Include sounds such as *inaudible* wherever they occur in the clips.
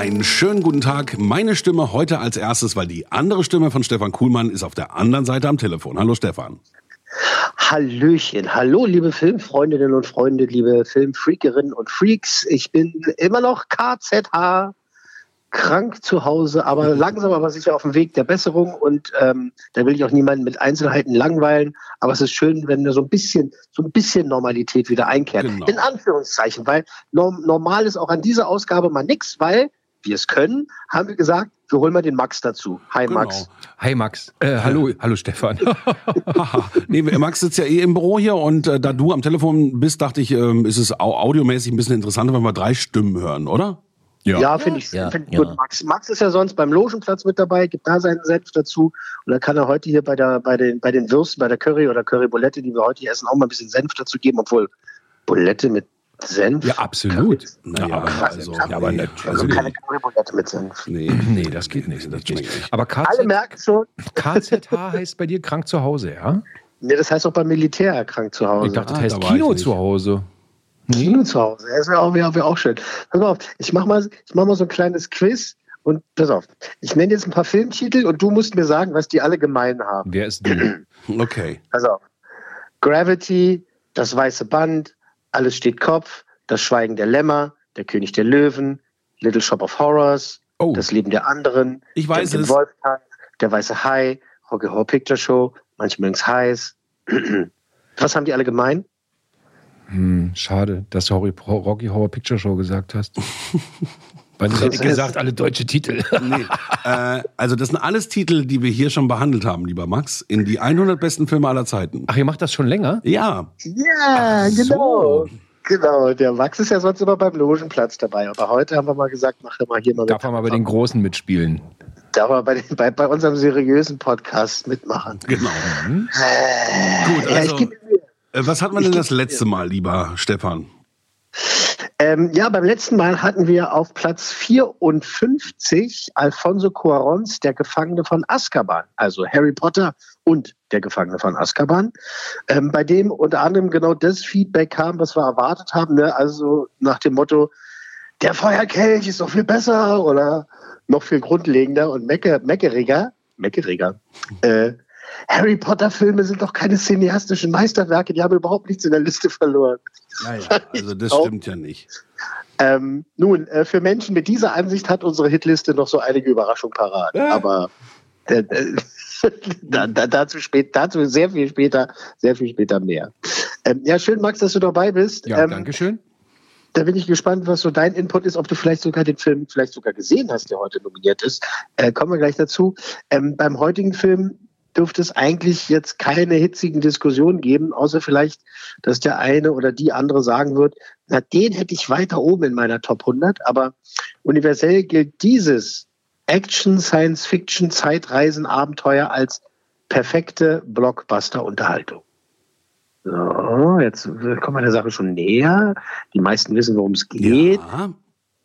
Einen schönen guten Tag. Meine Stimme heute als erstes, weil die andere Stimme von Stefan Kuhlmann ist auf der anderen Seite am Telefon. Hallo Stefan. Hallöchen, hallo liebe Filmfreundinnen und Freunde, liebe Filmfreakerinnen und Freaks. Ich bin immer noch KZH, krank zu Hause, aber *laughs* langsam aber sicher auf dem Weg der Besserung und ähm, da will ich auch niemanden mit Einzelheiten langweilen, aber es ist schön, wenn da so ein bisschen, so ein bisschen Normalität wieder einkehrt. Genau. In Anführungszeichen, weil norm normal ist auch an dieser Ausgabe mal nix, weil wir es können, haben wir gesagt, wir holen mal den Max dazu. Hi Genau. Max. Hi Max. Äh, hallo, hallo Stefan. Haha. *laughs* nee, Max sitzt ja eh im Büro hier und äh, da du am Telefon bist, dachte ich, ähm, ist es au audiomäßig ein bisschen interessanter, wenn wir drei Stimmen hören, oder? Ja, finde ich, Ja, find ich ja. gut. Max, Max ist ja sonst beim Logenplatz mit dabei, gibt da seinen Senf dazu. Und dann kann er heute hier bei, der, bei, den, bei den Würsten, bei der Curry oder Curry Bulette, die wir heute hier essen, auch mal ein bisschen Senf dazu geben, obwohl Bulette mit Senf. Ja, absolut. Naja, Ja, aber- also, ja, aber nee, natürlich. Also nee, keine Curry Bulette mit Senf. nee. *laughs* Nee, das geht nicht. Das geht nicht. Aber Alle KZ, merken schon, *laughs* KZH heißt bei dir krank zu Hause, ja? nee, das heißt auch beim Militär erkrankt zu Hause. Ich dachte, das Ah, heißt da Kino zu Hause. Kino zu Hause. Das wäre auch, wär, wär auch schön. Pass mal auf, ich mach mal, ich mach mal so ein kleines Quiz und pass auf. Ich nenne jetzt ein paar Filmtitel und du musst mir sagen, was die alle gemein haben. Wer ist du? *clears throat* Okay. Pass auf. Gravity, das weiße Band, alles steht Kopf, das Schweigen der Lämmer, der König der Löwen, Little Shop of Horrors, Oh, das Leben der anderen, Ich weiß der, es. Wolfgang, der weiße Hai, Rocky Horror Picture Show, manche mögen es heiß. *clears throat* Was haben die alle gemein? hm, schade, dass du Rocky Horror Picture Show gesagt hast. *laughs* Weil ich hätte ist- gesagt, alle deutsche Titel. *laughs* Nee. äh, also das sind alles Titel, die wir hier schon behandelt haben, lieber Max, in die 100 besten Filme aller Zeiten. Ach, ihr macht das schon länger? Ja, Ja, genau. Genau, der Max ist ja sonst immer beim Logenplatz dabei. Aber heute haben wir mal gesagt, mach doch mal hier mal Darf er mal bei den Großen mitspielen? Darf er bei, den, bei, bei unserem seriösen Podcast mitmachen. genau. Äh, Gut, ja, also- mir Äh, was hat man denn das letzte Mal, lieber Stefan? Ähm, ja, beim letzten Mal hatten wir auf Platz 54 Alfonso Cuarons, der Gefangene von Azkaban, also Harry Potter und der Gefangene von Azkaban, ähm, bei dem unter anderem genau das Feedback kam, was wir erwartet haben, ne? also nach dem Motto, der Feuerkelch ist doch viel besser oder noch viel grundlegender und mecker, meckeriger, meckeriger. Äh, Harry Potter Filme sind doch keine cineastischen Meisterwerke, die haben überhaupt nichts in der Liste verloren. *laughs* Also das stimmt ja nicht. Ähm, nun, äh, für Menschen mit dieser Ansicht hat unsere Hitliste noch so einige Überraschungen parat. Aber äh, äh, *laughs* da, da, dazu, spät, dazu sehr viel später, sehr viel später mehr. Ähm, ja, schön, Max, dass du dabei bist. Ja, ähm, danke schön. Da bin ich gespannt, was so dein Input ist, ob du vielleicht sogar den Film vielleicht sogar gesehen hast, der heute nominiert ist. Äh, kommen wir gleich dazu. Ähm, beim heutigen Film dürfte es eigentlich jetzt keine hitzigen Diskussionen geben, außer vielleicht, dass der eine oder die andere sagen wird, na, den hätte ich weiter oben in meiner Top 100, aber universell gilt dieses Action, Science Fiction, Zeitreisen, Abenteuer als perfekte Blockbuster-Unterhaltung. So, jetzt kommen wir der Sache schon näher. Die meisten wissen, worum es geht. Ja.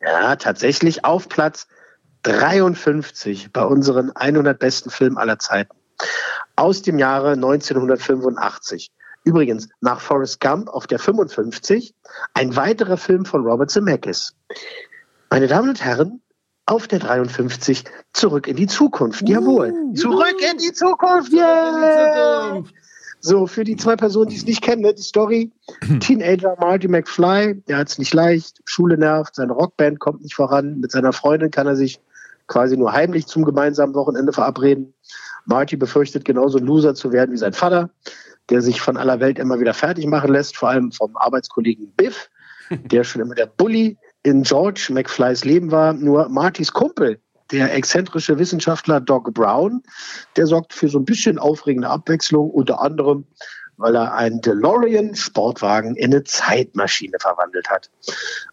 Ja, tatsächlich auf Platz 53 bei unseren 100 besten Filmen aller Zeiten. Aus dem Jahre 1985. Übrigens, nach Forrest Gump auf der 55 ein weiterer Film von Robert Zemeckis. Meine Damen und Herren, auf der 53 zurück in die Zukunft. Jawohl. Zurück in die Zukunft. Yeah! So, für die zwei Personen, die es nicht kennen, ne, die Story. *clears throat* Teenager Marty McFly, der hat es nicht leicht, Schule nervt, seine Rockband kommt nicht voran, mit seiner Freundin kann er sich quasi nur heimlich zum gemeinsamen Wochenende verabreden. Marty befürchtet genauso ein Loser zu werden wie sein Vater, der sich von aller Welt immer wieder fertig machen lässt, vor allem vom Arbeitskollegen Biff. *laughs* der schon immer der Bully in George McFlys Leben war. Nur Martys Kumpel, der exzentrische Wissenschaftler Doc Brown, der sorgt für so ein bisschen aufregende Abwechslung, unter anderem, weil er einen DeLorean Sportwagen in eine Zeitmaschine verwandelt hat.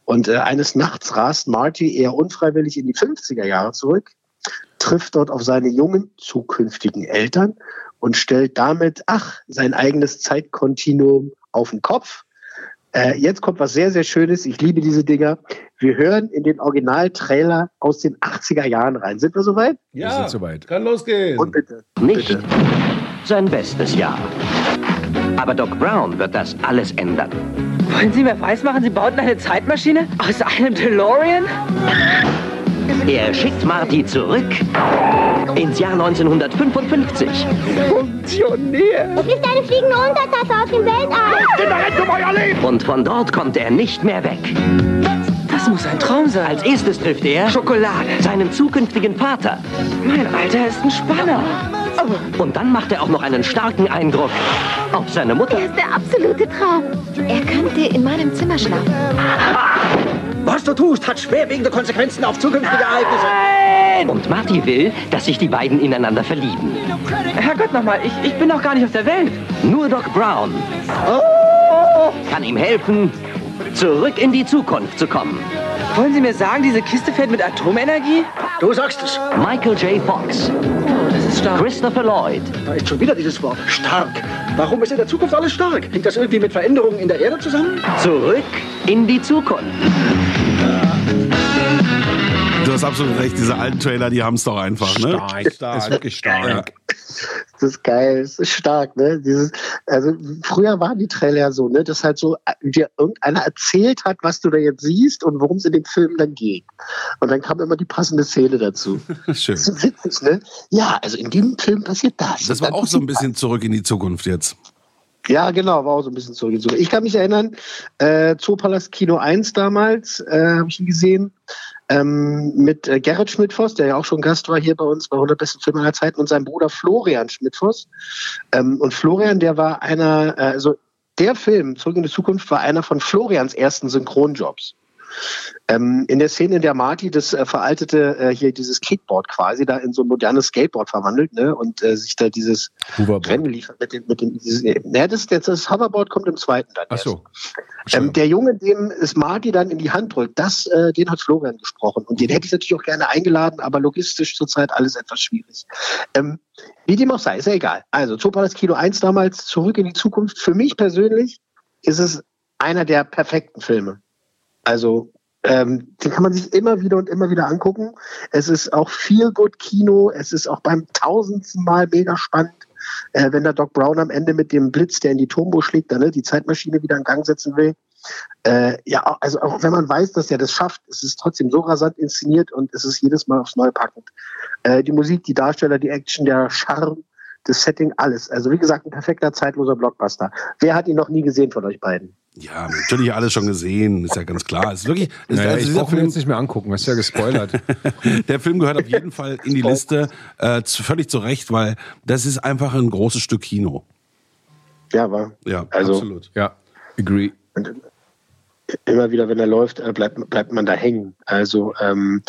Und äh, eines Nachts rast Marty eher unfreiwillig in die 50er Jahre zurück, trifft dort auf seine jungen zukünftigen Eltern und stellt damit, ach, sein eigenes Zeitkontinuum auf den Kopf. Äh, jetzt kommt was sehr, sehr Schönes. Ich liebe diese Dinger. Wir hören in den Originaltrailer aus den 80er Jahren rein. Sind wir soweit? Wir sind soweit. Kann losgehen. Und bitte. Nicht bitte. sein bestes Jahr. Aber Doc Brown wird das alles ändern. Wollen Sie mir weismachen, Sie bauten eine Zeitmaschine aus einem DeLorean? Er schickt Marty zurück ins Jahr 1955. Funktioniert. Es ist eine fliegende Untertasse aus dem Weltall. Und von dort kommt er nicht mehr weg. Das muss ein Traum sein. Als erstes trifft er Schokolade. seinen zukünftigen Vater. Mein Alter ist ein Spanner. Und dann macht er auch noch einen starken Eindruck auf seine Mutter. Er ist der absolute Traum. Er könnte in meinem Zimmer schlafen. *laughs* Was du tust, hat schwerwiegende Konsequenzen auf zukünftige Ereignisse. Und Marty will, dass sich die beiden ineinander verlieben. Herrgott nochmal, ich, ich bin noch gar nicht auf der Welt. Nur Doc Brown kann ihm helfen, zurück in die Zukunft zu kommen. Wollen Sie mir sagen, diese Kiste fährt mit Atomenergie? Du sagst es. Michael J. Fox, ist stark. Christopher Lloyd, Da ist schon wieder dieses Wort. Stark. Warum ist in der Zukunft alles stark? Hängt das irgendwie mit Veränderungen in der Erde zusammen? zurück in die Zukunft. Du hast absolut recht, diese alten Trailer, die haben es doch einfach, ne? Stark. Ist wirklich stark. Das ist geil, das ist stark, ne? Dieses, also früher waren die Trailer ja so, ne, dass halt so äh, dir irgendeiner erzählt hat, was du da jetzt siehst und worum es in dem Film dann geht. Und dann kam immer die passende Szene dazu. *laughs* Schön. Das ist witzig, ne? Ja, also in dem Film passiert das. Das war auch so ein bisschen zurück in die Zukunft jetzt. Ja, genau, war auch so ein bisschen zurückgezogen. Ich kann mich erinnern, äh, Zoopalast Kino 1 damals, äh, habe ich ihn gesehen, ähm, mit äh, Gerrit Schmidtfoss, der ja auch schon Gast war hier bei uns bei 100 besten Filme aller Zeiten und seinem Bruder Florian Schmidtfoss. Ähm, und Florian, der war einer, äh, also der Film, Zurück in die Zukunft, war einer von Florians ersten Synchronjobs. Ähm, in der Szene, in der Marty das äh, veraltete, äh, hier dieses Kickboard quasi da in so ein modernes Skateboard verwandelt, ne, und äh, sich da dieses Hoverboard. Rennen liefert mit dem, mit dem, dieses, äh, ne, das, das, das Hoverboard kommt im zweiten dann. Ach so. Ähm, der Junge, dem es Marty dann in die Hand drückt, das, äh, den hat Florian gesprochen. Und den hätte ich natürlich auch gerne eingeladen, aber logistisch zurzeit alles etwas schwierig. Ähm, wie dem auch sei, ist ja egal. Also, Zoopalast Kino 1 damals, zurück in die Zukunft. Für mich persönlich ist es einer der perfekten Filme. Also, ähm, den kann man sich immer wieder und immer wieder angucken. Es ist auch viel gut Kino. Es ist auch beim tausendsten Mal mega spannend, äh, wenn der Doc Brown am Ende mit dem Blitz, der in die Turbo schlägt, dann ne, die Zeitmaschine wieder in Gang setzen will. Äh, ja, also auch wenn man weiß, dass er das schafft, es ist trotzdem so rasant inszeniert und es ist jedes Mal aufs Neue packend. Äh, die Musik, die Darsteller, die Action, der Charme, das Setting, alles. Also wie gesagt, ein perfekter, zeitloser Blockbuster. Wer hat ihn noch nie gesehen von euch beiden? Ja, natürlich alles schon gesehen, ist ja ganz klar. Es ist wirklich, es, Naja, also ich dieser brauche mir Film, jetzt nicht mehr angucken, hast ja gespoilert. *laughs* der Film gehört auf jeden Fall in die Liste, äh, zu, völlig zu Recht, weil das ist einfach ein großes Stück Kino. Ja, war. Ja, Also- absolut. ja, agree. Und immer wieder, wenn er läuft, äh, bleibt, bleibt man da hängen. Also ähm,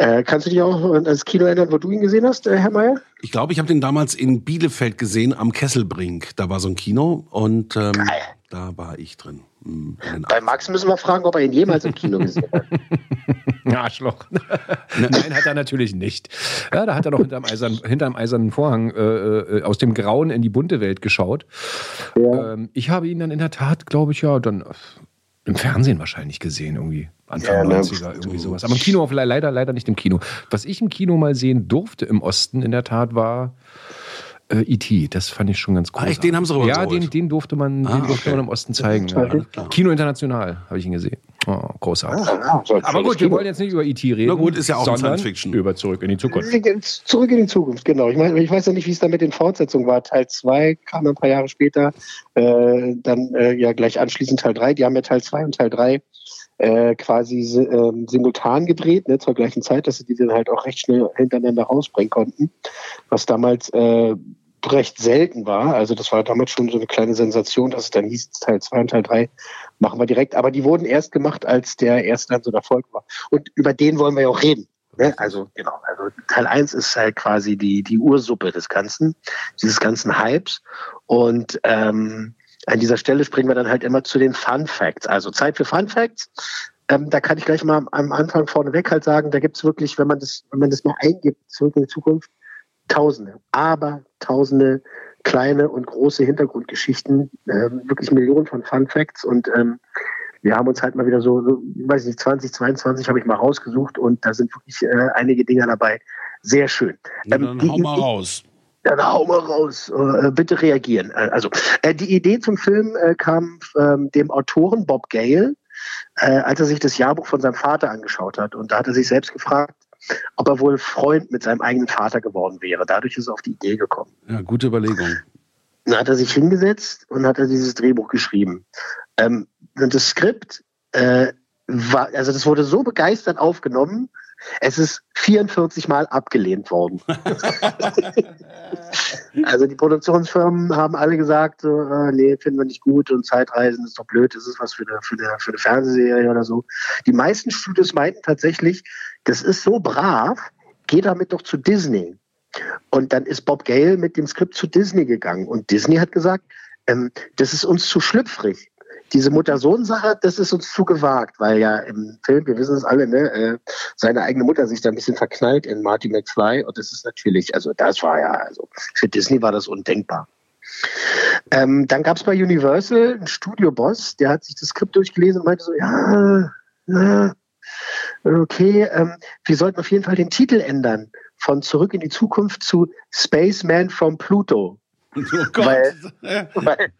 äh, kannst du dich auch an das Kino erinnern, wo du ihn gesehen hast, äh, Herr Mayer? Ich glaube, ich habe den damals in Bielefeld gesehen, am Kesselbrink. Da war so ein Kino und ähm, da war ich drin. In den Bei Max müssen wir fragen, ob er ihn jemals im Kino gesehen hat. *laughs* Arschloch. Nein, hat er natürlich nicht. Ja, da hat er noch hinterm, eisern, hinterm eisernen Vorhang äh, äh, aus dem Grauen in die bunte Welt geschaut. Ähm, ich habe ihn dann in der Tat, glaube ich, ja, dann im Fernsehen wahrscheinlich gesehen, irgendwie. Anfang Ja, ne? 90er, irgendwie sowas. Aber im Kino, le- leider, leider nicht im Kino. Was ich im Kino mal sehen durfte im Osten, in der Tat, war äh, E.T. Das fand ich schon ganz cool. Ah, echt? Den haben sie Ja, rübergeholt? den, den durfte man, Ah, den durfte okay. man im Osten zeigen. Ja. Kino International habe ich ihn gesehen. Oh, großartig. Ja, so ein Aber gut, wir wollen jetzt nicht über E.T. reden. Na gut, ist ja auch Science Fiction. Über zurück in die Zukunft. Zurück in die Zukunft, genau. Ich, meine, ich weiß ja nicht, wie es da mit den Fortsetzungen war. Teil 2 kam ein paar Jahre später, äh, dann äh, ja gleich anschließend Teil 3. Die haben ja Teil 2 und Teil 3 äh, quasi si- ähm, simultan gedreht, ne, zur gleichen Zeit, dass sie die dann halt auch recht schnell hintereinander rausbringen konnten. Was damals äh, recht selten war. Also das war damals schon so eine kleine Sensation, dass es dann hieß, Teil 2 und Teil 3 machen wir direkt. Aber die wurden erst gemacht, als der erste dann so ein Erfolg war. Und über den wollen wir ja auch reden. Ne? Also genau, also Teil 1 ist halt quasi die, die Ursuppe des Ganzen, dieses ganzen Hypes. Und ähm, an dieser Stelle springen wir dann halt immer zu den Fun Facts. Also Zeit für Fun Facts. Ähm, da kann ich gleich mal am Anfang vorneweg halt sagen, da gibt es wirklich, wenn man das, wenn man das mal eingibt, zurück in die Zukunft, Tausende, aber Tausende kleine und große Hintergrundgeschichten, äh, wirklich Millionen von Fun Facts und ähm, wir haben uns halt mal wieder so, so weiß nicht, 2022 habe ich mal rausgesucht und da sind wirklich äh, einige Dinge dabei. Sehr schön. Ähm, dann die, hau mal raus. Dann hau mal raus. Äh, bitte reagieren. Äh, also, äh, die Idee zum Film äh, kam ähm, dem Autoren Bob Gale, äh, als er sich das Jahrbuch von seinem Vater angeschaut hat. Und da hat er sich selbst gefragt, ob er wohl Freund mit seinem eigenen Vater geworden wäre. Dadurch ist er auf die Idee gekommen. Ja, gute Überlegung. Dann hat er sich hingesetzt und hat er dieses Drehbuch geschrieben. Ähm, und das Skript äh, war, also das wurde so begeistert aufgenommen, es ist 44 Mal abgelehnt worden. *laughs* also die Produktionsfirmen haben alle gesagt, äh, nee, finden wir nicht gut und Zeitreisen ist doch blöd, das ist was für eine, für, eine, für eine Fernsehserie oder so. Die meisten Studios meinten tatsächlich, das ist so brav, geh damit doch zu Disney. Und dann ist Bob Gale mit dem Skript zu Disney gegangen und Disney hat gesagt, ähm, das ist uns zu schlüpfrig diese Mutter-Sohn-Sache, das ist uns zu gewagt, weil ja im Film, wir wissen es alle, ne, äh, seine eigene Mutter sich da ein bisschen verknallt in Marty McFly und das ist natürlich, also das war ja, also für Disney war das undenkbar. Ähm, dann gab es bei Universal einen Studio-Boss, der hat sich das Skript durchgelesen und meinte so, ja, ja okay, ähm, wir sollten auf jeden Fall den Titel ändern von Zurück in die Zukunft zu Spaceman from Pluto. *laughs* Oh weil, *laughs* weil,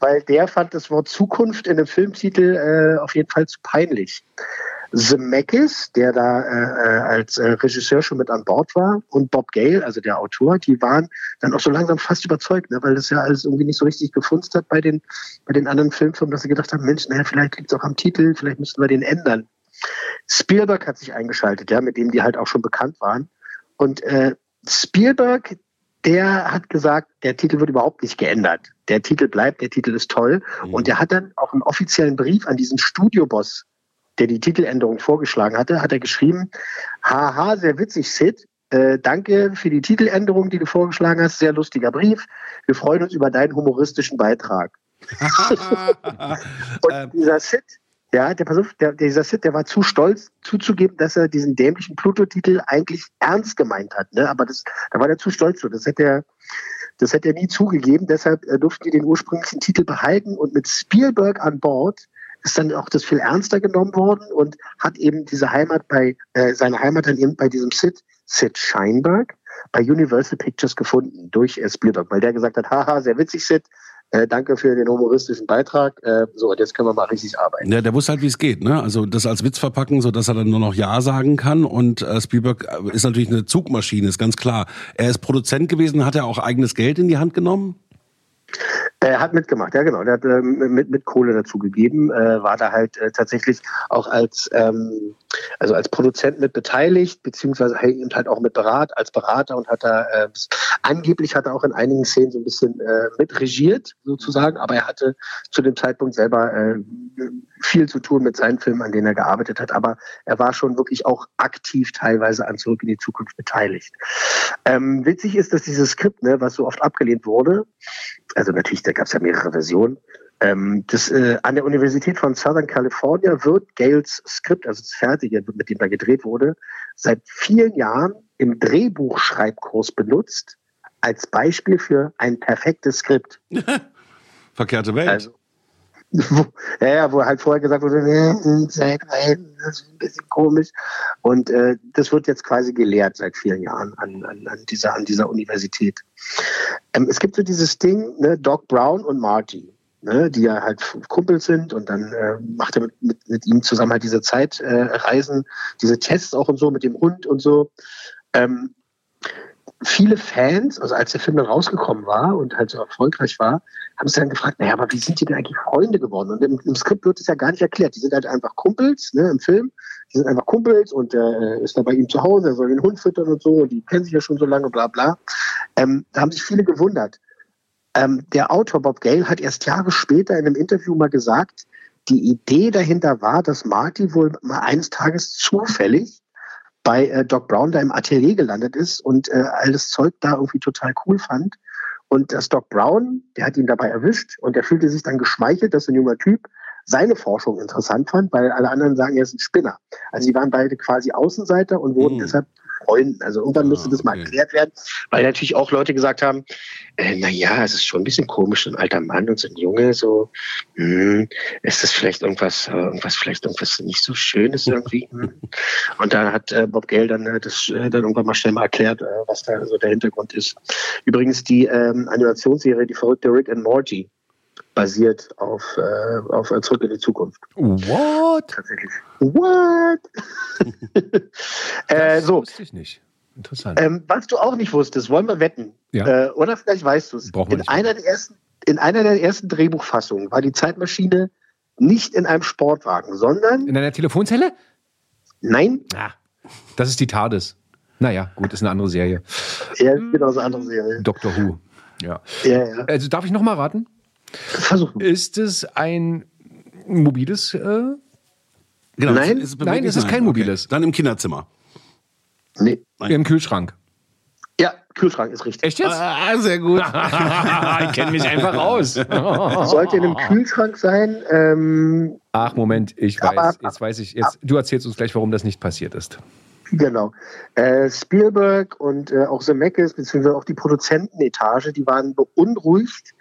weil, der fand das Wort Zukunft in dem Filmtitel äh, auf jeden Fall zu peinlich. Zemeckis, der da äh, äh, als äh, Regisseur schon mit an Bord war, und Bob Gale, also der Autor, die waren dann auch so langsam fast überzeugt, ne, weil das ja alles irgendwie nicht so richtig gefunzt hat bei den, bei den anderen Filmfirmen, dass sie gedacht haben, Mensch, naja, vielleicht liegt es auch am Titel, vielleicht müssten wir den ändern. Spielberg hat sich eingeschaltet, ja, mit dem die halt auch schon bekannt waren. Und äh, Spielberg, der hat gesagt, der Titel wird überhaupt nicht geändert. Der Titel bleibt, der Titel ist toll. Mhm. Und er hat dann auch einen offiziellen Brief an diesen Studioboss, der die Titeländerung vorgeschlagen hatte, hat er geschrieben, haha, sehr witzig, Sid. Äh, danke für die Titeländerung, die du vorgeschlagen hast. Sehr lustiger Brief. Wir freuen uns über deinen humoristischen Beitrag. *laughs* und dieser Sid, ja, der, pass der, dieser Sid, der war zu stolz zuzugeben, dass er diesen dämlichen Pluto-Titel eigentlich ernst gemeint hat. Ne? Aber das, da war er zu stolz zu. Das hätte er, das hätte er nie zugegeben. Deshalb äh, durften die den ursprünglichen Titel behalten. Und mit Spielberg an Bord ist dann auch das viel ernster genommen worden und hat eben diese Heimat bei, äh, seine Heimat dann eben bei diesem Sid, Sid Scheinberg, bei Universal Pictures gefunden durch äh, Spielberg, weil der gesagt hat, haha, sehr witzig, Sid, äh, danke für den humoristischen Beitrag. Äh, so, und jetzt können wir mal richtig arbeiten. Ja, der wusste halt, wie es geht. Ne? Also das als Witz verpacken, so dass er dann nur noch Ja sagen kann. Und äh, Spielberg äh, ist natürlich eine Zugmaschine, ist ganz klar. Er ist Produzent gewesen, hat er auch eigenes Geld in die Hand genommen? Er hat mitgemacht, ja genau. Er hat ähm, mit, mit Kohle dazu gegeben, äh, war da halt äh, tatsächlich auch als ähm, also als Produzent mit beteiligt, beziehungsweise halt auch mit Berat, als Berater und hat da äh, angeblich hat er auch in einigen Szenen so ein bisschen äh, mit regiert, sozusagen, aber er hatte zu dem Zeitpunkt selber äh, viel zu tun mit seinen Filmen, an denen er gearbeitet hat, aber er war schon wirklich auch aktiv teilweise an Zurück in die Zukunft beteiligt. Ähm, witzig ist, dass dieses Skript, ne, was so oft abgelehnt wurde, also natürlich, da gab es ja mehrere Versionen. Ähm, das, äh, an der Universität von Southern California wird Gales Skript, also das Fertige, mit dem da gedreht wurde, seit vielen Jahren im Drehbuchschreibkurs benutzt, als Beispiel für ein perfektes Skript. *laughs* Verkehrte Welt. Also, ja, wo halt vorher gesagt wurde, äh, seit das ist ein bisschen komisch. Und äh, das wird jetzt quasi gelehrt seit vielen Jahren an, an, an, dieser, an dieser Universität. Ähm, es gibt so dieses Ding, ne, Doc Brown und Marty. Ne, die ja halt Kumpel sind und dann äh, macht er mit, mit, mit ihm zusammen halt diese Zeitreisen, diese Tests auch und so mit dem Hund und so. Ähm, viele Fans, also als der Film dann rausgekommen war und halt so erfolgreich war, haben sich dann gefragt, naja, aber wie sind die denn eigentlich Freunde geworden? Und im, im Skript wird es ja gar nicht erklärt. Die sind halt einfach Kumpels, ne, im Film. Die sind einfach Kumpels und äh, ist da bei ihm zu Hause, er soll den Hund füttern und so, die kennen sich ja schon so lange, bla bla. Ähm, da haben sich viele gewundert. Ähm, der Autor Bob Gale hat erst Jahre später in einem Interview mal gesagt, die Idee dahinter war, dass Marty wohl mal eines Tages zufällig bei äh, Doc Brown da im Atelier gelandet ist und äh, alles Zeug da irgendwie total cool fand. Und das Doc Brown, der hat ihn dabei erwischt und der fühlte sich dann geschmeichelt, dass ein junger Typ seine Forschung interessant fand, weil alle anderen sagen, er ist ein Spinner. Also die waren beide quasi Außenseiter und wurden Mhm. deshalb Freunden. Also irgendwann musste Ah, das mal okay. erklärt werden, weil natürlich auch Leute gesagt haben, äh, na ja, es ist schon ein bisschen komisch, so ein alter Mann und so ein Junge, so, hm, ist das vielleicht irgendwas, äh, irgendwas, vielleicht irgendwas nicht so Schönes irgendwie. *laughs* hm. Und da hat äh, Bob Gale dann äh, das äh, dann irgendwann mal schnell mal erklärt, äh, was da so der Hintergrund ist. Übrigens die ähm, Animationsserie, die verrückte Rick and Morty, basiert auf, äh, auf äh, Zurück in die Zukunft. What? Tatsächlich. What? *laughs* äh, so, wusste ich nicht. Interessant. ähm, was du auch nicht wusstest, wollen wir wetten? Ja. Äh, oder vielleicht weißt du es. In einer, der ersten, in einer der ersten Drehbuchfassungen war die Zeitmaschine nicht in einem Sportwagen, sondern, In einer Telefonzelle? nein, Ah, das ist die TARDIS. Naja, gut, ist eine andere Serie. er ist genau so eine andere Serie. Doctor Who. Ja. Ja, ja. Also darf ich noch mal raten? Versuchen. Ist es ein mobiles? Äh, Genau, Nein? es Nein, es ist kein mobiles. Dann im Kinderzimmer. Nee. Im Kühlschrank. Ja, Kühlschrank ist richtig. Echt jetzt? Ah, sehr gut. *laughs* ich kenne mich einfach aus. *laughs* Sollte in einem Kühlschrank sein. Ähm, Ach, Moment, ich Aber- weiß. Jetzt weiß ich. Jetzt, du erzählst uns gleich, warum das nicht passiert ist. Genau. Äh, Spielberg und äh, auch Zemeckis, beziehungsweise auch die Produzentenetage, die waren beunruhigt,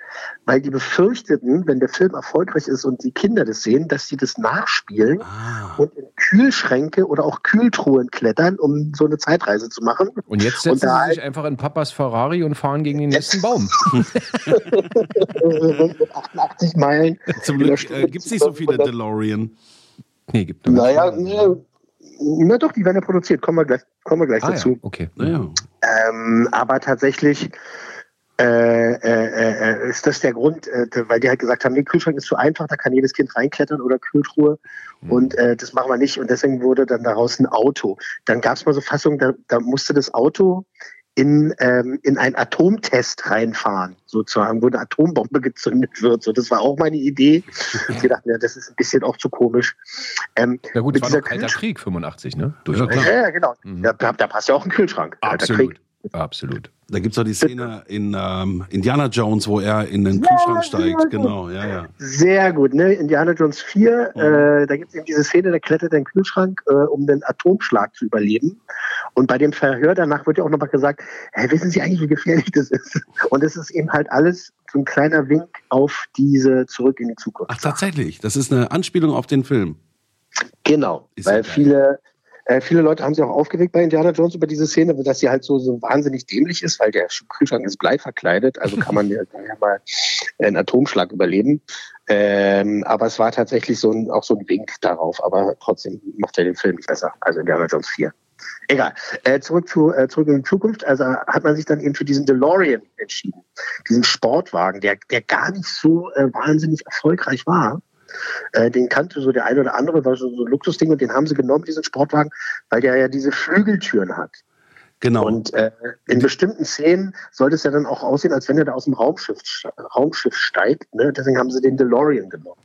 weil die befürchteten, wenn der Film erfolgreich ist und die Kinder das sehen, dass sie das nachspielen Ah. und in Kühlschränke oder auch Kühltruhen klettern, um so eine Zeitreise zu machen. Und jetzt Und setzen da sie sich einfach in Papas Ferrari und fahren gegen den nächsten Baum. *laughs* *laughs* mit 88 Meilen. Zum Glück äh, gibt es nicht so viele DeLorean. Nee, gibt noch Naja, nicht. ne, na doch, die werden ja produziert. Kommen wir gleich, kommen wir gleich Ah, dazu. ja, okay. Naja. Ähm, aber tatsächlich äh, äh, äh, ist das der Grund, äh, weil die halt gesagt haben, nee, Kühlschrank ist zu einfach, da kann jedes Kind reinklettern oder Kühltruhe und äh, das machen wir nicht und deswegen wurde dann daraus ein Auto. Dann gab es mal so Fassungen, da, da musste das Auto in, ähm, in einen Atomtest reinfahren, sozusagen, wo eine Atombombe gezündet wird. So, das war auch meine Idee. *laughs* Wir dachten, ja, das ist ein bisschen auch zu komisch. Ähm, Ja gut, mit es war dieser noch Kalter Kühlsch- Krieg, 85, ne? Ja, Durchaus. klar. ja, ja, genau. Mhm. Ja, da, da passt ja auch ein Kühlschrank. Kalter Absolut. Absolut. Da gibt es auch die Szene in ähm, Indiana Jones, wo er in den Kühlschrank steigt. Genau, ja, ja. Sehr gut, ne? Indiana Jones 4, Mhm. äh, da gibt es eben diese Szene, da klettert er in den Kühlschrank, äh, um den Atomschlag zu überleben. Und bei dem Verhör danach wird ja auch nochmal gesagt, hey, wissen Sie eigentlich, wie gefährlich das ist? Und es ist eben halt alles so ein kleiner Wink auf diese Zurück in die Zukunft. Ach, tatsächlich. Das ist eine Anspielung auf den Film. Genau, Ist ja weil geil. viele, äh, viele Leute haben sich auch aufgeregt bei Indiana Jones über diese Szene, dass sie halt so, so wahnsinnig dämlich ist, weil der Kühlschrank ist Blei verkleidet, also kann man ja *laughs* ja mal einen Atomschlag überleben. Ähm, aber es war tatsächlich so ein, auch so ein Wink darauf, aber trotzdem macht er den Film nicht besser, also Indiana Jones 4. Egal. Äh, zurück zu äh, zurück in die Zukunft. Also hat man sich dann eben für diesen DeLorean entschieden, diesen Sportwagen, der der gar nicht so äh, wahnsinnig erfolgreich war. Äh, den kannte so der eine oder andere, war so, so ein Luxusding und den haben sie genommen, diesen Sportwagen, weil der ja diese Flügeltüren hat. Genau. Und äh, in bestimmten Szenen sollte es ja dann auch aussehen, als wenn er da aus dem Raumschiff, Raumschiff steigt. Ne? Deswegen haben sie den DeLorean genommen.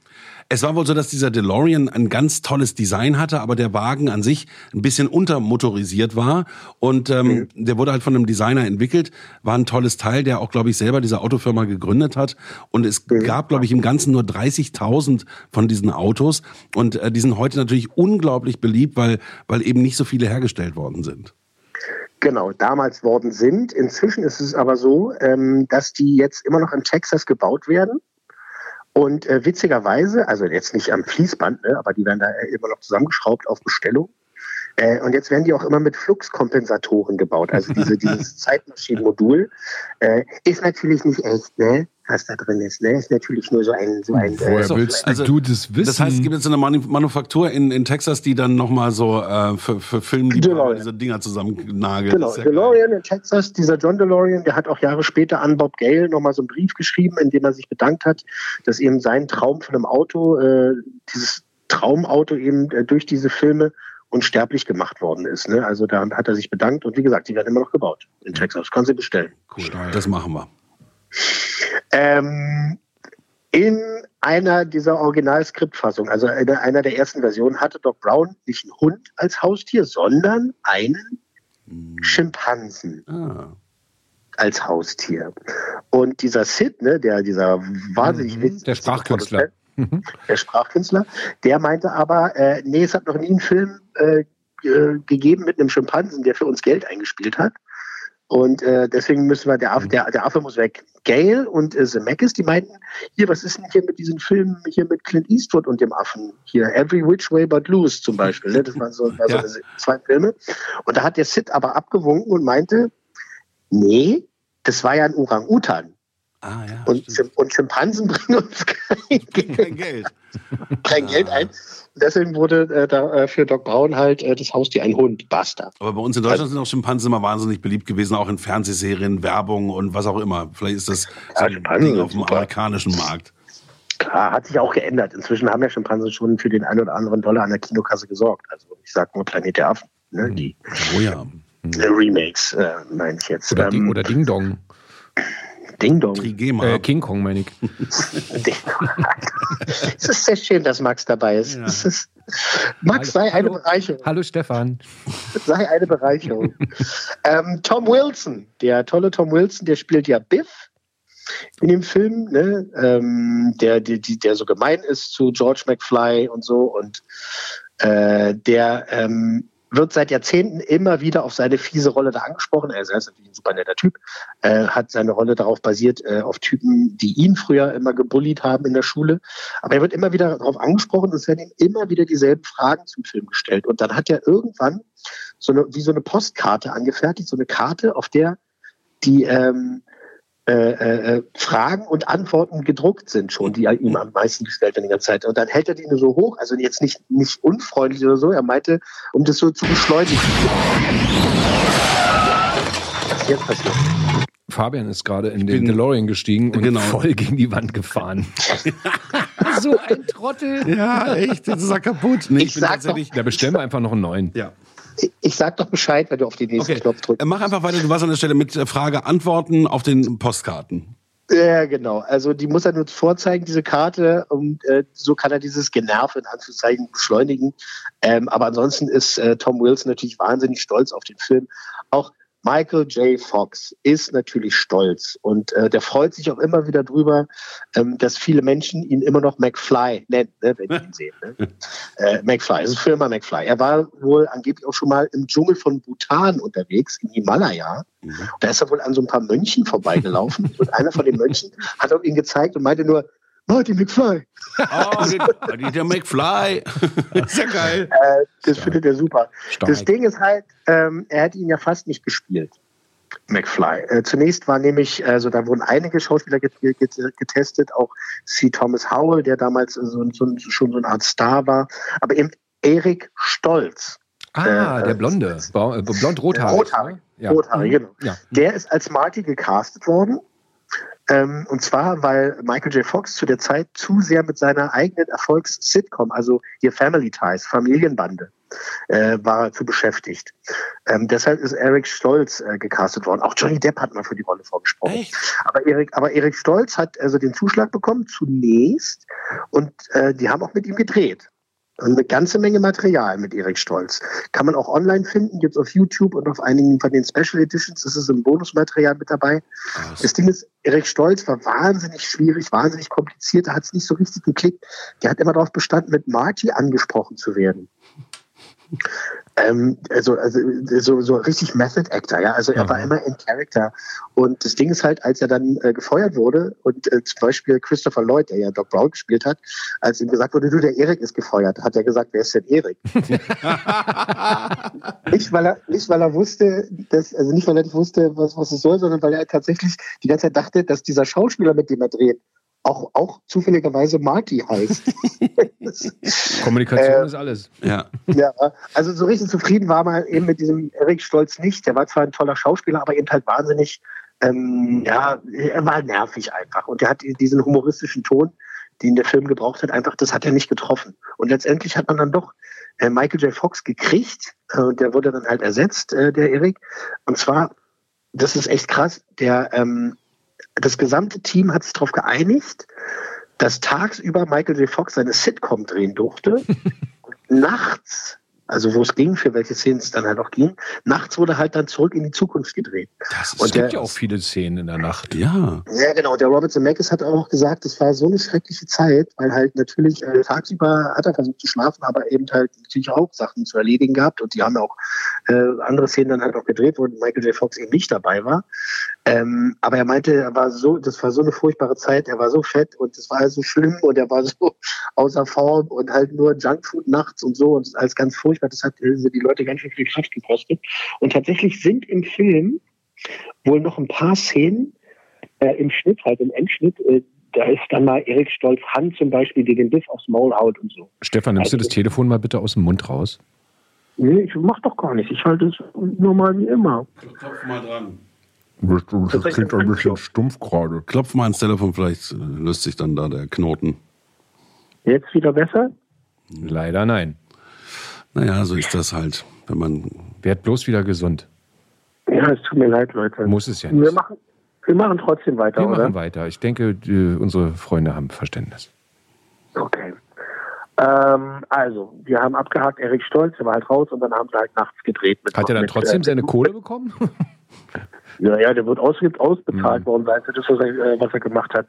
Es war wohl so, dass dieser DeLorean ein ganz tolles Design hatte, aber der Wagen an sich ein bisschen untermotorisiert war. Und ähm, der wurde halt von einem Designer entwickelt, war ein tolles Teil, der auch, glaube ich, selber diese Autofirma gegründet hat. Und es gab, glaube ich, im Ganzen nur 30.000 von diesen Autos. Und äh, die sind heute natürlich unglaublich beliebt, weil, weil eben nicht so viele hergestellt worden sind. Genau, damals worden sind. Inzwischen ist es aber so, ähm, dass die jetzt immer noch in Texas gebaut werden. Und äh, witzigerweise, also jetzt nicht am Fließband, ne, aber die werden da äh, immer noch zusammengeschraubt auf Bestellung. Äh, und jetzt werden die auch immer mit Fluxkompensatoren gebaut. Also diese, *laughs* dieses Zeitmaschinenmodul äh, ist natürlich nicht echt, ne? Was da drin ist, ne? Ist natürlich nur so ein, so ein. Woher so willst also, du das wissen? Das heißt, es gibt jetzt eine Manu Manufaktur in, in Texas, die dann nochmal so äh, für, für Filme diese Dinger zusammennagelt. Genau, ja. DeLorean in Texas, dieser John DeLorean, der hat auch Jahre später an Bob Gale nochmal so einen Brief geschrieben, in dem er sich bedankt hat, dass eben sein Traum von einem Auto, äh, dieses Traumauto eben äh, durch diese Filme unsterblich gemacht worden ist. Ne? Also da hat er sich bedankt und wie gesagt, die werden immer noch gebaut in Texas. Kannst du bestellen. Cool. Das machen wir. Ähm, In einer dieser Originalskriptfassungen, also in einer der ersten Versionen, hatte Doc Brown nicht einen Hund als Haustier, sondern einen Schimpansen Ah. als Haustier. Und dieser Sid, ne, der dieser wahnsinnig Mhm, witzige der Sprachkünstler. Der Sprachkünstler, der meinte aber, äh, nee, es hat noch nie einen Film äh, gegeben mit einem Schimpansen, der für uns Geld eingespielt hat. Und äh, deswegen müssen wir, der Affe, der, der Affe muss weg. Gail und äh, Zemeckis, die meinten, hier, was ist denn hier mit diesen Filmen hier mit Clint Eastwood und dem Affen? Hier, Every Which Way But Loose zum Beispiel. Ne? Das waren so, war *laughs* so Ja. eine, zwei Filme. Und da hat der Sid aber abgewunken und meinte, nee, das war ja ein Orang-Utan. Ah, ja. Und, Schim- und Schimpansen *laughs* bringen uns kein Geld, Kein Geld. *laughs* kein Geld ein. Und deswegen wurde äh, da, äh, für Doc Brown halt äh, das Haustier ein Hund. Basta. Aber bei uns in Deutschland sind auch Schimpansen immer wahnsinnig beliebt gewesen, auch in Fernsehserien, Werbung und was auch immer. Vielleicht ist das so Ja, ein Schimpansen Ding auf dem super. amerikanischen Markt. Klar, hat sich auch geändert. Inzwischen haben ja Schimpansen schon für den einen oder anderen Dollar an der Kinokasse gesorgt. Also ich sag nur Planet der Affen. Ne? Die Oh ja. äh, Remakes, äh, meine ich jetzt. Oder, Ding, Ähm, oder Ding Dong. Ding Dong. Trigema. Äh, King Kong, meine ich. *laughs* Es ist sehr schön, dass Max dabei ist. Ja. Es ist Max, sei eine Bereicherung. Hallo Stefan. sei eine Bereicherung. ähm, Tom Wilson, der tolle Tom Wilson, der spielt ja Biff in dem Film, ne? ähm, der, der, die- der so gemein ist zu George McFly und so und äh, der ähm, wird seit Jahrzehnten immer wieder auf seine fiese Rolle da angesprochen. Er ist natürlich ein super netter Typ, äh, hat seine Rolle darauf basiert, äh, auf Typen, die ihn früher immer gebullied haben in der Schule. Aber er wird immer wieder darauf angesprochen und es werden ihm immer wieder dieselben Fragen zum Film gestellt. Und dann hat er irgendwann so eine, wie so eine Postkarte angefertigt, so eine Karte, auf der die ähm, äh, äh, Fragen und Antworten gedruckt sind schon, die ihm am meisten gestellt werden die ganze Zeit. Und dann hält er die nur so hoch, also jetzt nicht, nicht unfreundlich oder so, er meinte, um das so zu beschleunigen. Was ist jetzt passiert? Fabian ist gerade in den DeLorean gestiegen und Genau. voll gegen die Wand gefahren. *laughs* so ein Trottel. Ja, echt, jetzt ist er kaputt. Nee, Ich sag doch- Da bestellen wir einfach noch einen neuen. Ja. Ich, sag doch Bescheid, wenn du auf den nächsten Okay. Knopf drückst. Mach einfach weiter, du warst an der Stelle mit äh, Frage, Antworten auf den Postkarten. Ja, genau. Also die muss er nur vorzeigen, diese Karte, und äh, so kann er dieses Generv in Anführungszeichen beschleunigen. Ähm, aber ansonsten ist äh, Tom Wilson natürlich wahnsinnig stolz auf den Film. Michael J. Fox ist natürlich stolz und äh, der freut sich auch immer wieder drüber, ähm, dass viele Menschen ihn immer noch McFly nennen, ne, wenn die ihn sehen. Ne? *laughs* Äh, McFly, es ist für immer McFly. Er war wohl angeblich auch schon mal im Dschungel von Bhutan unterwegs, im Himalaya. Da ist er wohl an so ein paar Mönchen vorbeigelaufen *laughs* und einer von den Mönchen hat auf ihn gezeigt und meinte nur, Marty McFly. Oh, der, der McFly. *laughs* Sehr geil. Äh, das findet er super. Stark. Das Ding ist halt, ähm, er hat ihn ja fast nicht gespielt. McFly. Äh, zunächst war nämlich, also da wurden einige Schauspieler get get getestet, auch C. Thomas Howell, der damals so, so, schon so eine Art Star war, aber eben Erik Stolz. Ah, Äh, der Blonde. Bra- äh, Blond-rothaarig. Rothaarig. ne? Ja. Rothaarig, genau. Ja. Der ist als Marty gecastet worden. Ähm, und zwar, weil Michael J. Fox zu der Zeit zu sehr mit seiner eigenen Erfolgs-Sitcom, also hier Family Ties, Familienbande, äh, war er zu beschäftigt. Ähm, deshalb ist Eric Stolz äh, gecastet worden. Auch Johnny Depp hat mal für die Rolle vorgesprochen. Echt? Aber Erik, aber Erik Stolz hat also den Zuschlag bekommen zunächst und äh, die haben auch mit ihm gedreht. Und eine ganze Menge Material mit Erik Stolz. Kann man auch online finden, gibt es auf YouTube und auf einigen von den Special Editions ist es im Bonusmaterial mit dabei. Das Ding ist, Erik Stolz war wahnsinnig schwierig, wahnsinnig kompliziert, da hat es nicht so richtig geklickt. Der hat immer darauf bestanden, mit Marty angesprochen zu werden. Ähm, also, also so, so richtig Method Actor, ja. Also er war immer in Character. Und das Ding ist halt, als er dann äh, gefeuert wurde und äh, zum Beispiel Christopher Lloyd, der ja Doc Brown gespielt hat, als ihm gesagt wurde, du, der Erik ist gefeuert, hat er gesagt, wer ist denn Erik? *laughs* nicht, weil er, nicht, weil er wusste, dass, also nicht, weil er nicht wusste, was, was es soll, sondern weil er tatsächlich die ganze Zeit dachte, dass dieser Schauspieler, mit dem er dreht, auch, auch zufälligerweise Marty heißt. *laughs* Kommunikation Äh, ist alles. Ja. Ja, also so richtig zufrieden war man eben mit diesem Erik Stolz nicht. Der war zwar ein toller Schauspieler, aber eben halt wahnsinnig, ähm, ja, er war nervig einfach. Und er hat diesen humoristischen Ton, den der Film gebraucht hat, einfach, das hat er nicht getroffen. Und letztendlich hat man dann doch äh, Michael J. Fox gekriegt äh, und der wurde dann halt ersetzt, äh, der Erik. Und zwar, das ist echt krass, der, ähm, das gesamte Team hat sich darauf geeinigt, dass tagsüber Michael J. Fox seine Sitcom drehen durfte. *laughs* nachts also wo es ging, für welche Szenen es dann halt auch ging. Nachts wurde halt dann zurück in die Zukunft gedreht. Das ist, es gibt ja auch viele Szenen in der Nacht. Ja. Ja, genau. Der Robert Zemeckis hat auch gesagt, es war so eine schreckliche Zeit, weil halt natürlich äh, tagsüber hat er versucht zu schlafen, aber eben halt natürlich auch Sachen zu erledigen gehabt und die haben auch äh, andere Szenen dann halt auch gedreht, wo Michael J. Fox eben nicht dabei war. Ähm, aber er meinte, er war so, das war so eine furchtbare Zeit, er war so fett und es war so schlimm und er war *laughs* so außer Form und halt nur Junkfood nachts und so und als ganz furchtbar. Das hat die Leute ganz schön viel Kraft gekostet. Und tatsächlich sind im Film wohl noch ein paar Szenen äh, im Schnitt, halt im Endschnitt, äh, da ist dann mal Erik Stolz Hand zum Beispiel, die den Biff aufs Maul haut und so. Stefan, nimmst also, du das Telefon mal bitte aus dem Mund raus? Nee, ich mach doch gar nicht. Ich halte es normal wie immer. Klopf mal dran. Das, das klingt ein bisschen stumpf gerade. Klopf mal ins Telefon, vielleicht löst sich dann da der Knoten. Jetzt wieder besser? Leider nein. Naja, so ist das halt, wenn man. Werd bloß wieder gesund. Ja, es tut mir leid, Leute. Muss es ja nicht. Wir machen, wir machen trotzdem weiter, Wir oder? machen weiter. Ich denke, die, unsere Freunde haben Verständnis. Okay. Ähm, also, wir haben abgehakt, Erik Stolz, der war halt raus und dann haben sie halt nachts gedreht. Mit, Hat er dann mit, trotzdem äh, seine Kohle bekommen? *laughs* Ja, ja, der wird aus, ausbezahlt Mhm. worden sein für das, was er, äh, was er gemacht hat.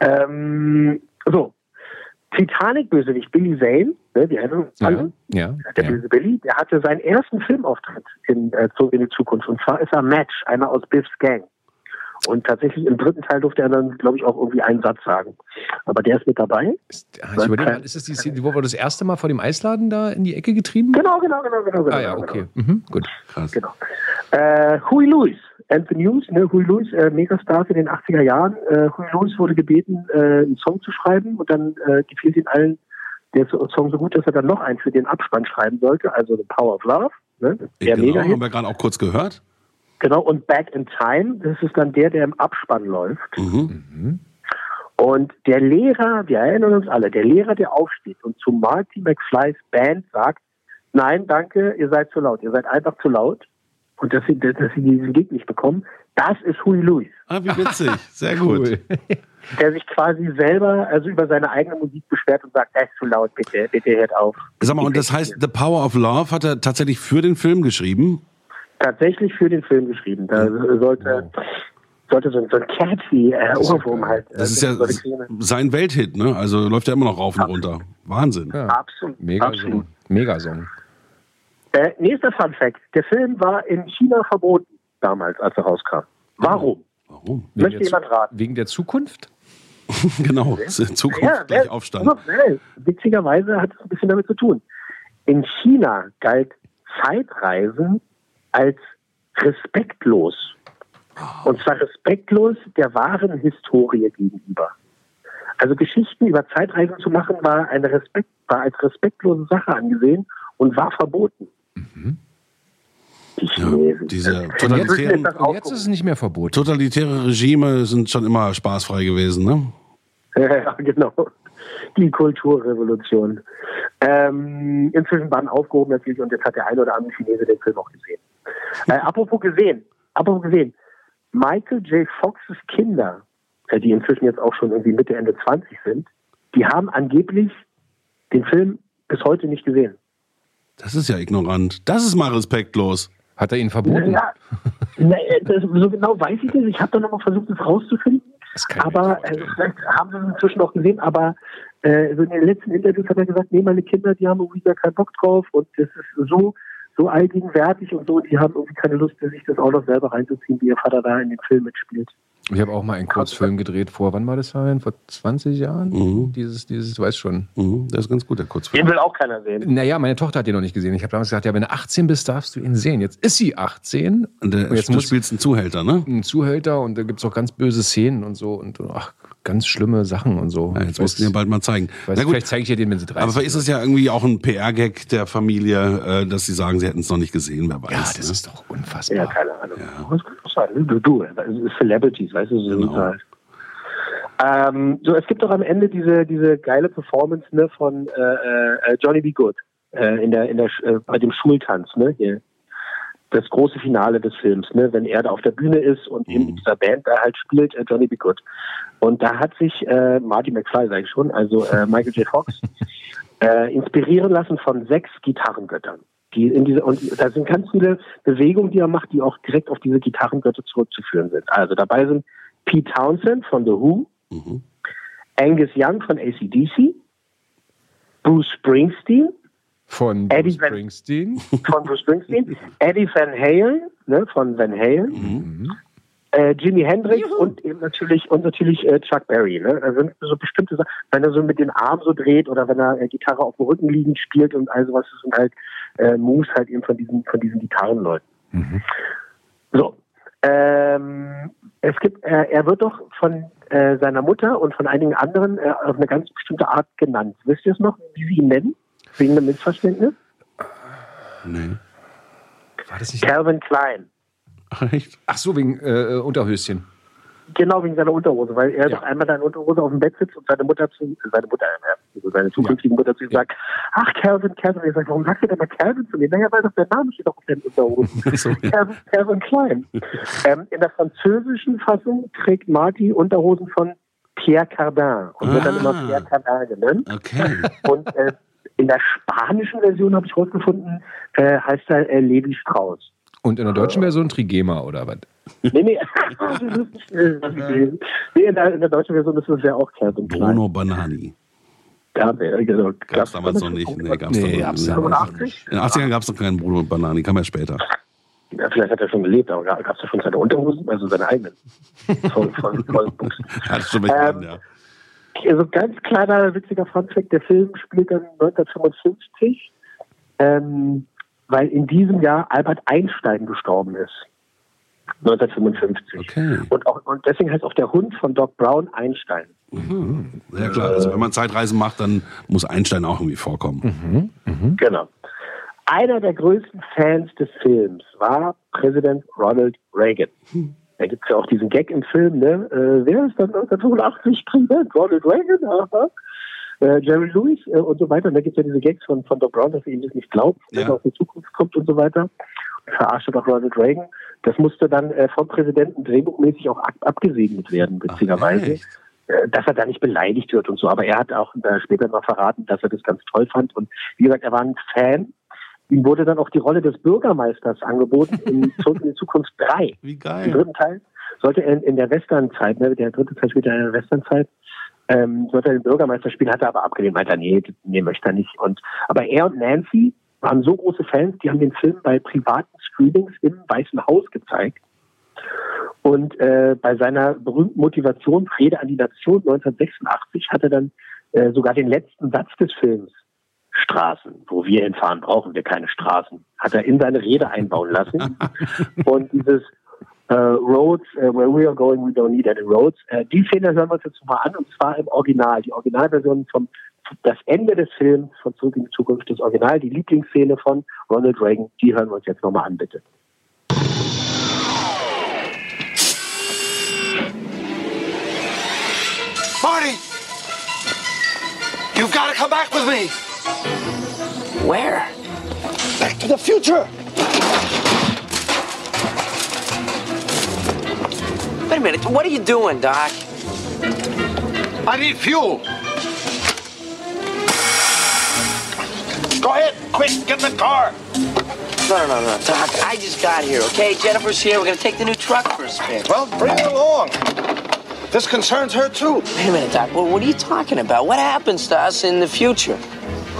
Ähm, so. Titanic-Bösewicht Billy Zane, ne, wir erinnern uns alle, ja. der ja. böse Billy, der hatte seinen ersten Filmauftritt in äh, in die Zukunft. Und zwar ist er Match, einer aus Biffs Gang. Und tatsächlich im dritten Teil durfte er dann, glaube ich, auch irgendwie einen Satz sagen. Aber der ist mit dabei. Ist, ah, ich überlege mal, ist das die Szene, wo wir das erste Mal vor dem Eisladen da in die Ecke getrieben? Genau, genau, genau, genau. genau Ah ja, genau. okay. Mhm, gut. Krass. Genau. Äh, Huey Lewis, Anthony Hughes, ne, Huey Lewis, äh, Megastar in den 80er Jahren. Äh, Huey Lewis wurde gebeten, äh, einen Song zu schreiben und dann äh, gefiel ihn allen der Song so gut, dass er dann noch einen für den Abspann schreiben sollte, also The Power of Love. Ne? Der genau, Mega-Hit. haben wir gerade auch kurz gehört. Genau, und Back in Time, das ist dann der, der im Abspann läuft. Mhm. Und der Lehrer, wir erinnern uns alle, der Lehrer, der aufsteht und zu Marty McFlys Band sagt, nein, danke, ihr seid zu laut, ihr seid einfach zu laut und dass sie, dass sie diesen Gig nicht bekommen, das ist Huey Lewis, Ah, wie witzig. *laughs* Sehr gut. der sich quasi selber, also über seine eigene Musik beschwert und sagt, das ist zu laut, bitte, bitte hört auf. Sag mal, und das heißt, The Power of Love hat er tatsächlich für den Film geschrieben? Tatsächlich für den Film geschrieben. Da sollte, sollte so ein, so ein catchy äh, Ohrwurm halt. äh, Das ist ja sein Welthit, ne? Also läuft ja immer noch rauf und runter. Wahnsinn. Ja. Absolut. Megasong. absolut. Megasong. Äh, nächster Fun Fact. Der Film war in China verboten damals, als er rauskam. Warum? Warum? Wegen Möchte jemand raten? wegen der Zukunft? *laughs* genau. Zukunft gleich Aufstand. witzigerweise hat es ein bisschen damit zu tun. In China galt Zeitreisen als respektlos. Und zwar respektlos der wahren Historie gegenüber. Also Geschichten über Zeitreisen zu machen, war, eine Respekt, war als respektlose Sache angesehen und war verboten. Die Ja, Chinesen. diese Und jetzt totalitären, Und jetzt ist es nicht mehr verboten. totalitäre Regime sind schon immer spaßfrei gewesen, ne? *laughs* Ja, genau. Die Kulturrevolution. Ähm, inzwischen waren aufgehoben natürlich und jetzt hat der eine oder andere Chinese den Film auch gesehen. Äh, *laughs* apropos gesehen, apropos gesehen. Michael J. Foxes Kinder, äh, die inzwischen jetzt auch schon irgendwie Mitte, Ende 20 sind, die haben angeblich den Film bis heute nicht gesehen. Das ist ja ignorant. Das ist mal respektlos. Hat er ihn verboten? Ja, na, das, so genau weiß ich nicht. Ich habe da nochmal versucht, das rauszufinden. Das Aber äh, vorstellen. vielleicht haben sie es inzwischen auch gesehen, aber äh, so in den letzten Interviews hat er gesagt, nee, meine Kinder, die haben irgendwie gar keinen Bock drauf und das ist so, so allgegenwärtig und so, die haben irgendwie keine Lust, sich das auch noch selber reinzuziehen, wie ihr Vater da in den Film mitspielt. Ich habe auch mal einen Kurzfilm gedreht vor, wann war das? Vor 20 Jahren? Mhm. Dieses, dieses, du weißt schon. Mhm, das ist ganz gut, der Kurzfilm. Den will auch keiner sehen. Naja, meine Tochter hat den noch nicht gesehen. Ich habe damals gesagt, ja, wenn du 18 bist, darfst du ihn sehen. Jetzt ist sie 18. Und der, Und jetzt du spielst einen Zuhälter, ne? Ein Zuhälter und da gibt es auch ganz böse Szenen und so und ach, ganz schlimme Sachen und so. Ja, jetzt musst du dir bald mal zeigen. weiß, Na gut, vielleicht zeige ich dir den, wenn sie 30 aber vielleicht ist es ja irgendwie auch ein PR-Gag der Familie, äh, dass sie sagen, sie hätten es noch nicht gesehen, wer weiß. Ja, das ne? ist doch unfassbar. Ja, keine Ahnung. Das sein? Du, du, also Celebrities, weißt du, so Genau. halt. Ähm, so, es gibt doch am Ende diese, diese geile Performance ne, von äh, äh, Johnny B. Good äh, in der, in der, äh, bei dem Schultanz, ne? Hier. Das große Finale des Films, ne, wenn er da auf der Bühne ist und eben mit dieser Band da halt spielt, äh, Johnny B. Good. Und da hat sich äh, Marty McFly, sage ich schon, also äh, *laughs* Michael J. Fox, äh, inspirieren lassen von sechs Gitarrengöttern. Die in diese, und da sind ganz viele Bewegungen, die er macht, die auch direkt auf diese Gitarrengötter zurückzuführen sind. Also dabei sind Pete Townsend von The Who, Angus Young von ACDC, Bruce Springsteen, Von Eddie Bruce Van- Springsteen. von Bruce Springsteen, *laughs* Eddie Van Halen, ne, von Van Halen, äh, Jimi Hendrix und eben natürlich und natürlich äh, Chuck Berry. Ne? Da sind so bestimmte Sachen, wenn er so mit den Armen so dreht oder wenn er äh, Gitarre auf dem Rücken liegend spielt und all sowas, das sind halt äh, Moves halt eben von diesen von diesen Gitarrenleuten. So. Ähm, es gibt, äh, er wird doch von äh, seiner Mutter und von einigen anderen äh, auf eine ganz bestimmte Art genannt. Wisst ihr es noch, wie sie ihn nennen? Wegen einem Missverständnis? Nee. War das nicht? Calvin Klein. Ach, echt? Ach so, wegen äh, Unterhöschen. Genau wegen seiner Unterhose, weil er Ja. doch einmal in Unterhose auf dem Bett sitzt und seine Mutter zu, seine Mutter, also seine zukünftige Mutter zu ihm sagt, ach Calvin, Calvin. Er sagt, warum sagst du denn mal Calvin zu mir? Naja, weil doch der Name steht auf den Unterhosen. *laughs* So, ja. Calvin, Calvin Klein. *laughs* ähm, in der französischen Fassung trägt Marty Unterhosen von Pierre Cardin und wird dann Ah. immer Pierre Cardin genannt. Okay. Und äh, in der spanischen Version habe ich rausgefunden, äh, heißt er äh, Levi Strauss. Und in der deutschen Version Trigema oder was? *laughs* Nee, nee, das äh, nee in, der, in der deutschen Version ist es ja auch Klein. Bruno Banani. Ja, äh, genau. Gab es damals noch nicht. Nee, gab's Nee, damals nicht. nicht. In den 80ern gab es noch keinen Bruno Banani, kam ja später. Ja, vielleicht hat er schon gelebt, aber gab es ja schon seine Unterhosen, also seine eigenen. *laughs* Voll, voll, voll. Hat schon welche Ähm, an, ja. Also ganz kleiner, witziger Funfact, der Film spielt dann 1955, ähm, weil in diesem Jahr Albert Einstein gestorben ist. 1955. Okay. Und, auch, und deswegen heißt auch der Hund von Doc Brown Einstein. Ja klar, also wenn man Zeitreisen macht, dann muss Einstein auch irgendwie vorkommen. Genau. Einer der größten Fans des Films war Präsident Ronald Reagan. Da gibt es ja auch diesen Gag im Film, ne? Äh, wer ist dann 1985 Präsident? Ronald Reagan? Aha. Äh, Jerry Lewis äh, und so weiter. Und da gibt es ja diese Gags von, von Doc Brown, dass er ihm das nicht glaubt, dass Ja. er aus der Zukunft kommt und so weiter. Und verarscht doch Ronald Reagan. Das musste dann äh, vom Präsidenten drehbuchmäßig auch ab abgesegnet werden, witzigerweise. echt? Äh, dass er da nicht beleidigt wird und so. Aber er hat auch äh, später noch verraten, dass er das ganz toll fand. Und wie gesagt, er war ein Fan. Ihm wurde dann auch die Rolle des Bürgermeisters angeboten in *laughs* in Zukunft 3. Wie Im geil. dritten Teil sollte er in, in der Westernzeit, ne, der dritte Teil spielt er in der Westernzeit, ähm, sollte er den Bürgermeister spielen, hat er aber abgelehnt, meinte er, nee, nee, möchte er nicht. Und, aber er und Nancy waren so große Fans, die haben den Film bei privaten Screenings im Weißen Haus gezeigt. Und äh, bei seiner berühmten Motivationsrede an die Nation 1986 hat er dann äh, sogar den letzten Satz des Films Straßen, wo wir hinfahren, brauchen wir keine Straßen, hat er in seine Rede einbauen lassen. *laughs* Und dieses äh, Roads, äh, where we are going, we don't need any roads. Äh, die Szene hören wir uns jetzt mal an und zwar im Original. Die Originalversion vom das Ende des Films von Zurück in die Zukunft, das Original, die Lieblingsszene von Ronald Reagan, die hören wir uns jetzt nochmal an, bitte. Marty! You've got to come back with me! Where? Back to the future! Wait a minute. What are you doing, Doc? I need fuel! Go ahead, quick, get in the car! No, no, no, no, Doc. I just got here, okay? Jennifer's here. We're gonna take the new truck for a spin. Well, bring her along. This concerns her too. Wait a minute, Doc. What, what are you talking about? What happens to us in the future?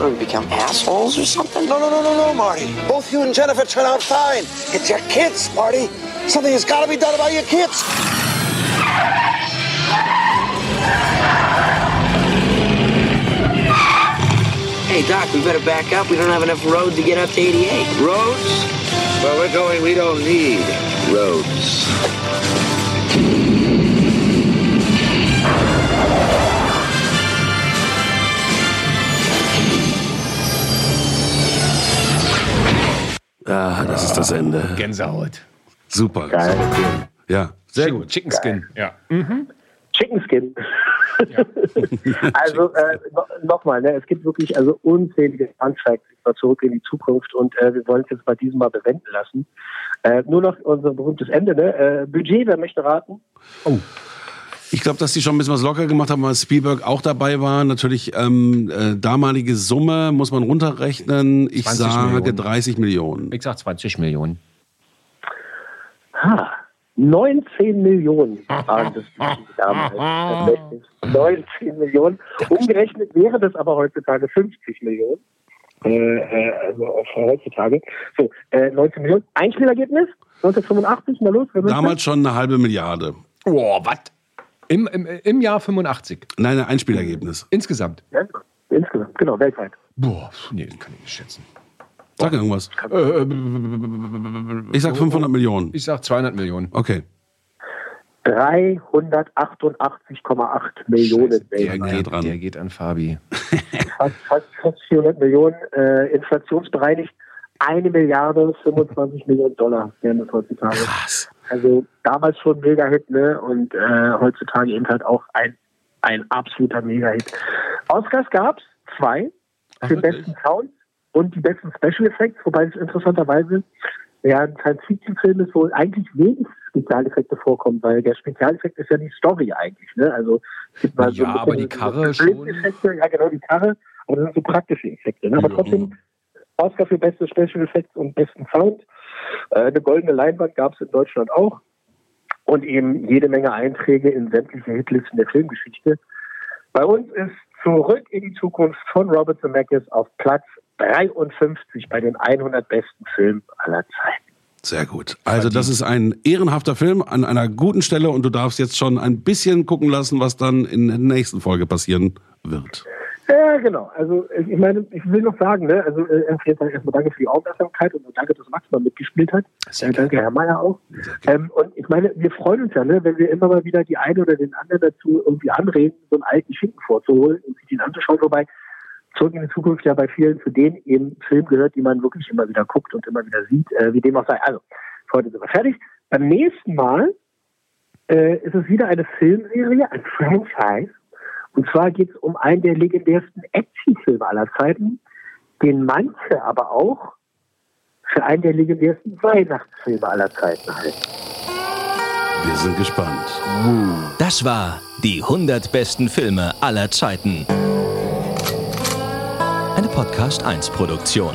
What, do we become assholes or something? No, no, no, no, no, Marty. Both you and Jennifer turn out fine. It's your kids, Marty. Something has got to be done about your kids. Hey, Doc, we better back up. We don't have enough road to get up to 88. Roads? Where we're going, we don't need roads. Ah, das ist das Ende. Gänsehaut. Super. Geil. Ja, sehr Chicken, gut. Chicken Skin. Ja. Chicken Skin. *laughs* also äh, no, nochmal, ne, es gibt wirklich also unzählige über Zurück in die Zukunft und äh, wir wollen es jetzt bei diesem Mal bewenden lassen. Äh, nur noch unser berühmtes Ende. Ne? Äh, Budget, wer möchte raten? Oh. Ich glaube, dass die schon ein bisschen was locker gemacht haben, weil Spielberg auch dabei war. Natürlich ähm, äh, damalige Summe muss man runterrechnen. Ich sage Millionen. 30 Millionen. Ich sage 20 Millionen. Ha, 19 Millionen waren das damals. 19 Millionen. Umgerechnet wäre das aber heutzutage 50 Millionen. Äh, äh, also auch heutzutage. So, äh, 19 Millionen. Einspielergebnis? 1985, na los. Damals schon eine halbe Milliarde. Boah, was? Im, im, Im Jahr 85? Nein, ein Einspielergebnis. Insgesamt? Ja, insgesamt, genau, weltweit. Boah, nee, das kann ich nicht schätzen. Sag irgendwas. Ich sag 500 Millionen. Ich sag 200 Millionen. Okay. 388,8 Millionen. Der geht, der geht an Fabi. fast, fast, fast 400 Millionen, äh, inflationsbereinigt. Eine Milliarde, 25 Millionen Dollar wären das heutzutage. Krass. Also damals schon Mega-Hit, ne? Und äh, heutzutage eben halt auch ein, ein absoluter Mega-Hit. Oscars gab es zwei für den besten Sound und die besten Special Effects, wobei es interessanterweise ja ein Science-Fiction-Film ist, wo eigentlich wenig Spezialeffekte vorkommen, weil der Spezialeffekt ist ja die Story eigentlich. Ne? Also es gibt mal ja, so aber die Karre schon. Ja, genau, die Karre, aber das sind so praktische Effekte. Ne? Aber ja. trotzdem Oscar für beste Special Effects und besten Sound. Äh, eine goldene Leinwand gab es in Deutschland auch. Und eben jede Menge Einträge in sämtliche Hitlisten der Filmgeschichte. Bei uns ist Zurück in die Zukunft von Robert Zemeckis auf Platz 53 bei den 100 besten Filmen aller Zeiten. Sehr gut. Also das ist ein ehrenhafter Film an einer guten Stelle und du darfst jetzt schon ein bisschen gucken lassen, was dann in der nächsten Folge passieren wird. Ja, genau. Also ich meine, ich will noch sagen, ne, also äh, erstmal danke für die Aufmerksamkeit und danke, dass Max mal mitgespielt hat. Äh, danke, Herr Mayer auch. Ähm, und ich meine, wir freuen uns ja, ne, wenn wir immer mal wieder die eine oder den anderen dazu irgendwie anreden, so einen alten Schinken vorzuholen und sich den anzuschauen, wobei Zurück in die Zukunft ja bei vielen zu denen eben Film gehört, die man wirklich immer wieder guckt und immer wieder sieht, äh, wie dem auch sei. Also, heute sind wir fertig. Beim nächsten Mal äh, ist es wieder eine Filmserie, ein Franchise, und zwar geht es um einen der legendärsten Actionfilme aller Zeiten, den manche aber auch für einen der legendärsten Weihnachtsfilme aller Zeiten halten. Wir sind gespannt. Das war die 100 besten Filme aller Zeiten. Eine Podcast 1 Produktion.